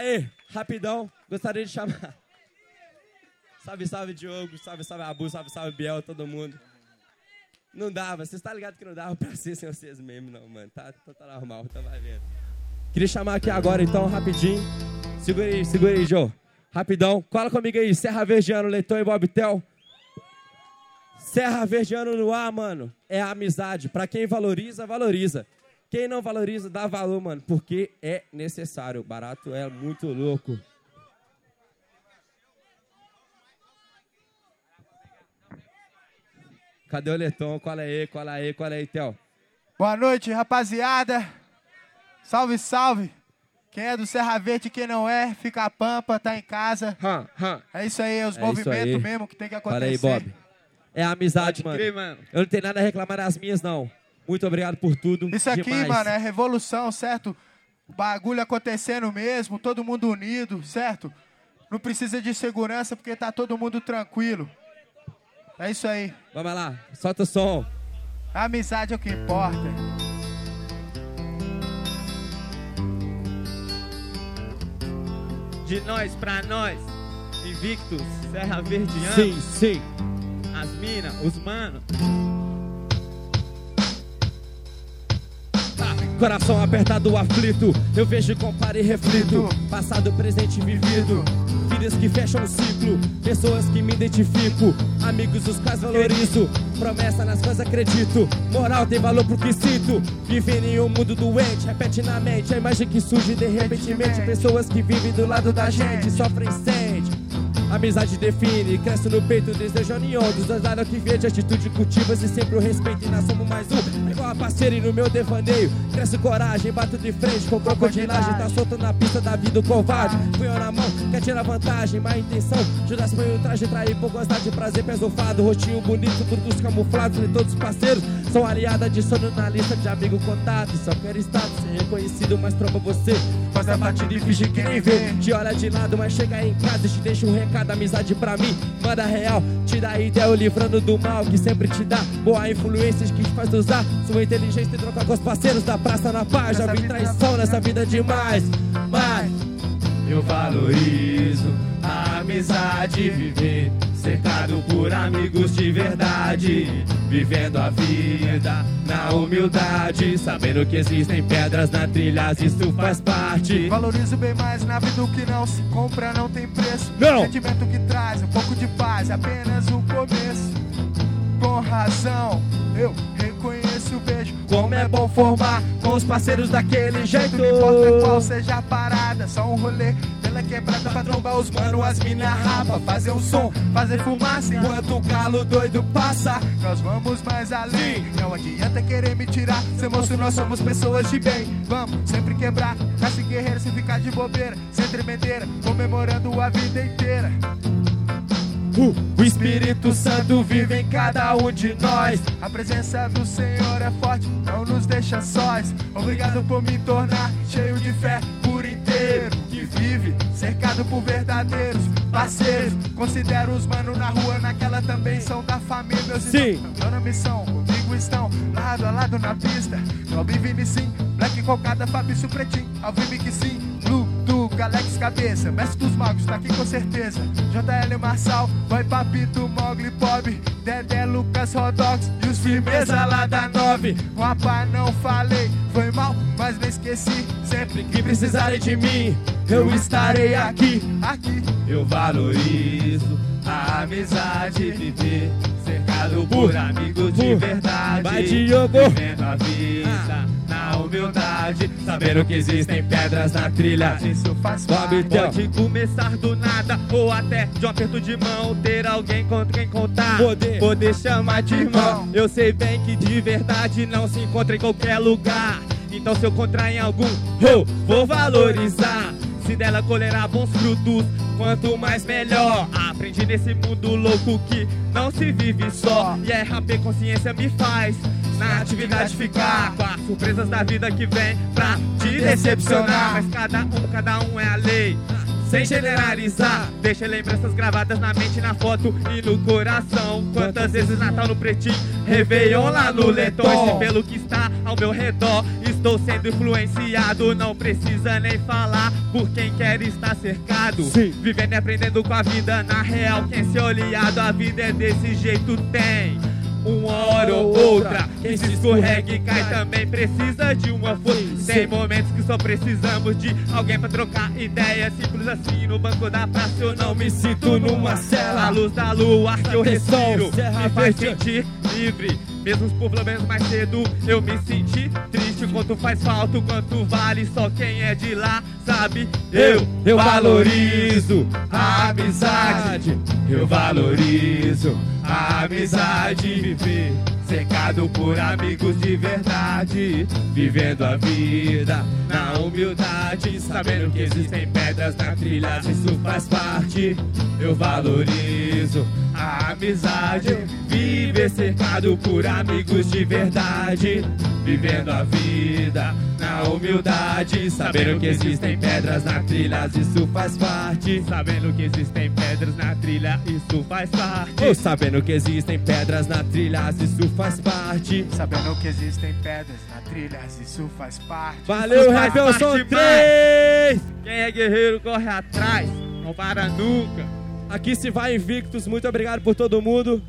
Aí, rapidão, gostaria de chamar. Salve, salve, Diogo. Salve, salve, Abu. Salve, salve, Biel, todo mundo. Não dava, vocês estão tá ligados que não dava pra ser sem vocês mesmo, não, mano. Tá, tá, tá normal, tá vai vendo. Queria chamar aqui agora, então, rapidinho. Segura aí, segura aí, Joe. Rapidão. Cola comigo aí, Serra Verdeano, Leitão e Bobtel. Serra Verdeano no ar, mano. É a amizade. Pra quem valoriza, valoriza. Quem não valoriza, dá valor, mano. Porque é necessário. Barato é muito louco. Cadê o Leton? Cola aí, cola aí, cola aí, Theo. Boa noite, rapaziada. Salve, salve. Quem é do Serra Verde e quem não é, fica a pampa, tá em casa. Hum, hum. É isso aí, os é movimentos mesmo que tem que acontecer. Olha aí, Bob. É a amizade, mano. Crer, mano. Eu não tenho nada a reclamar das minhas, não. Muito obrigado por tudo. Isso aqui, Demais. mano, é revolução, certo? Bagulho acontecendo mesmo, todo mundo unido, certo? Não precisa de segurança porque tá todo mundo tranquilo. É isso aí. Vamos lá, solta o som. A amizade é o que importa. De nós pra nós, invictos, Serra Verdeana. Sim, sim. As minas, os manos. Coração apertado, aflito. Eu vejo, comparo e reflito. Passado, presente, vivido. Vidas que fecham o ciclo. Pessoas que me identifico. Amigos os quais valorizo. Promessa nas quais acredito. Moral tem valor pro que sinto. Vivendo em um mundo doente. Repete na mente a imagem que surge de repentemente. Pessoas que vivem do lado da gente. Sofrem sente. Amizade define, cresce no peito, desejo união. Dos dois lados que de atitude cultivas e sempre o respeito. E nós somos mais um, é igual a parceira e no meu devaneio. Cresce coragem, bato de frente com crocodilagem Tá solto na pista da vida o covarde. Punhão na mão, quer tirar vantagem Má intenção, Judas põe o traje Trair por gostar de prazer, pesofado. Rostinho bonito, todos camuflados E todos parceiros, são aliadas de sono na lista de amigo contato Só quero estar ser reconhecido, mas tromba você Faz a batida e finge que nem vê Te olha de lado, mas chega em casa e te deixa um recado amizade pra mim, manda real. Te dá ideia, livrando do mal que sempre te dá. Boa influência que te faz usar sua inteligência e trocar com os parceiros da praça na paz. Já vi traição nessa vida demais, mas eu valorizo a amizade viver cercado por amigos de verdade, vivendo a vida na humildade, sabendo que existem pedras na trilha, isso faz parte. Valorizo bem mais na vida do que não se compra, não tem preço. Não. Sentimento que traz um pouco de paz, apenas o começo. Com razão, eu reconheço, vejo como é bom formar com os parceiros daquele jeito. Não importa qual seja a parada, só um rolê pela quebrada pra trombar os mano, as mina rapa, fazer um som, fazer fumaça enquanto o galo doido passa. Nós vamos mais além, não adianta querer me tirar. Seu moço, nós somos pessoas de bem. Vamos sempre quebrar, nasce guerreiro sem ficar de bobeira, sem tremedeira, comemorando a vida inteira. Uh, o Espírito Santo vive em cada um de nós. A presença do Senhor é forte, não nos deixa sós. Obrigado por me tornar cheio de fé vive cercado por verdadeiros parceiros. Considero os manos na rua, naquela também são da família. Meus Sim. Estão na missão, comigo estão lado a lado na pista. Nobre Vini sim, Black Cocada, Fabrício Pretinho, Alvime que sim, Blue Alex Cabeça, mestre dos magos, tá aqui com certeza. JL Marçal, Boy Papito, Mogli, Bob, Dedé, Lucas, Rodox e os firmeza lá da nove. Rapaz, não falei, foi mal, mas não esqueci. Sempre que precisarem de mim, eu estarei aqui, aqui. Eu valorizo a amizade, viver cercado por amigos de verdade. Vai, Diogo! Vivendo a vida humildade, sabendo que existem pedras na trilha. Isso faz parte. Pode começar do nada ou até de um aperto de mão, ter alguém com quem contar. Poder, poder chamar de irmão. Eu sei bem que de verdade não se encontra em qualquer lugar. Então se eu encontrar em algum, oh, vou valorizar. Se dela colherá bons frutos, quanto mais melhor. Aprendi nesse mundo louco que não se vive só. E é rap consciência me faz na atividade ficar com as surpresas da vida que vem pra te decepcionar. Mas cada um, cada um é a lei. sem generalizar. Deixa lembranças gravadas na mente, na foto e no coração. Quantas vezes Natal no pretinho, Réveillon lá no Leton. E pelo que está ao meu redor, estou sendo influenciado. Não precisa nem falar por quem quer estar cercado. Sim. Vivendo e aprendendo com a vida, na real, quem se olhado, a vida é desse jeito, tem uma hora ou outra. Quem se escorrega e cai também precisa de uma força. Tem momentos que só precisamos de alguém pra trocar ideia. Simples assim, no banco da praça eu não me sinto numa cela. A luz da lua que eu respiro me faz sentir livre. Mesmo os problemas mais cedo eu me senti triste. Quanto faz falta, quanto vale, só quem é de lá sabe. Eu, eu valorizo a amizade, eu valorizo a amizade. Viver cercado por amigos de verdade, vivendo a vida na humildade, sabendo que existem pedras na trilha, isso faz parte. Eu valorizo a amizade, viver cercado por amigos de verdade, vivendo a vida humildade, sabendo que existem pedras na trilha, isso faz parte. Sabendo que existem pedras na trilha, isso faz parte. Ou sabendo que existem pedras na trilha, isso faz parte. Sabendo que existem pedras na trilha, isso faz parte. Valeu, faz Rebel, parte são demais. três! Quem é guerreiro corre atrás, não para nunca. Aqui se vai invictos, muito obrigado por todo mundo.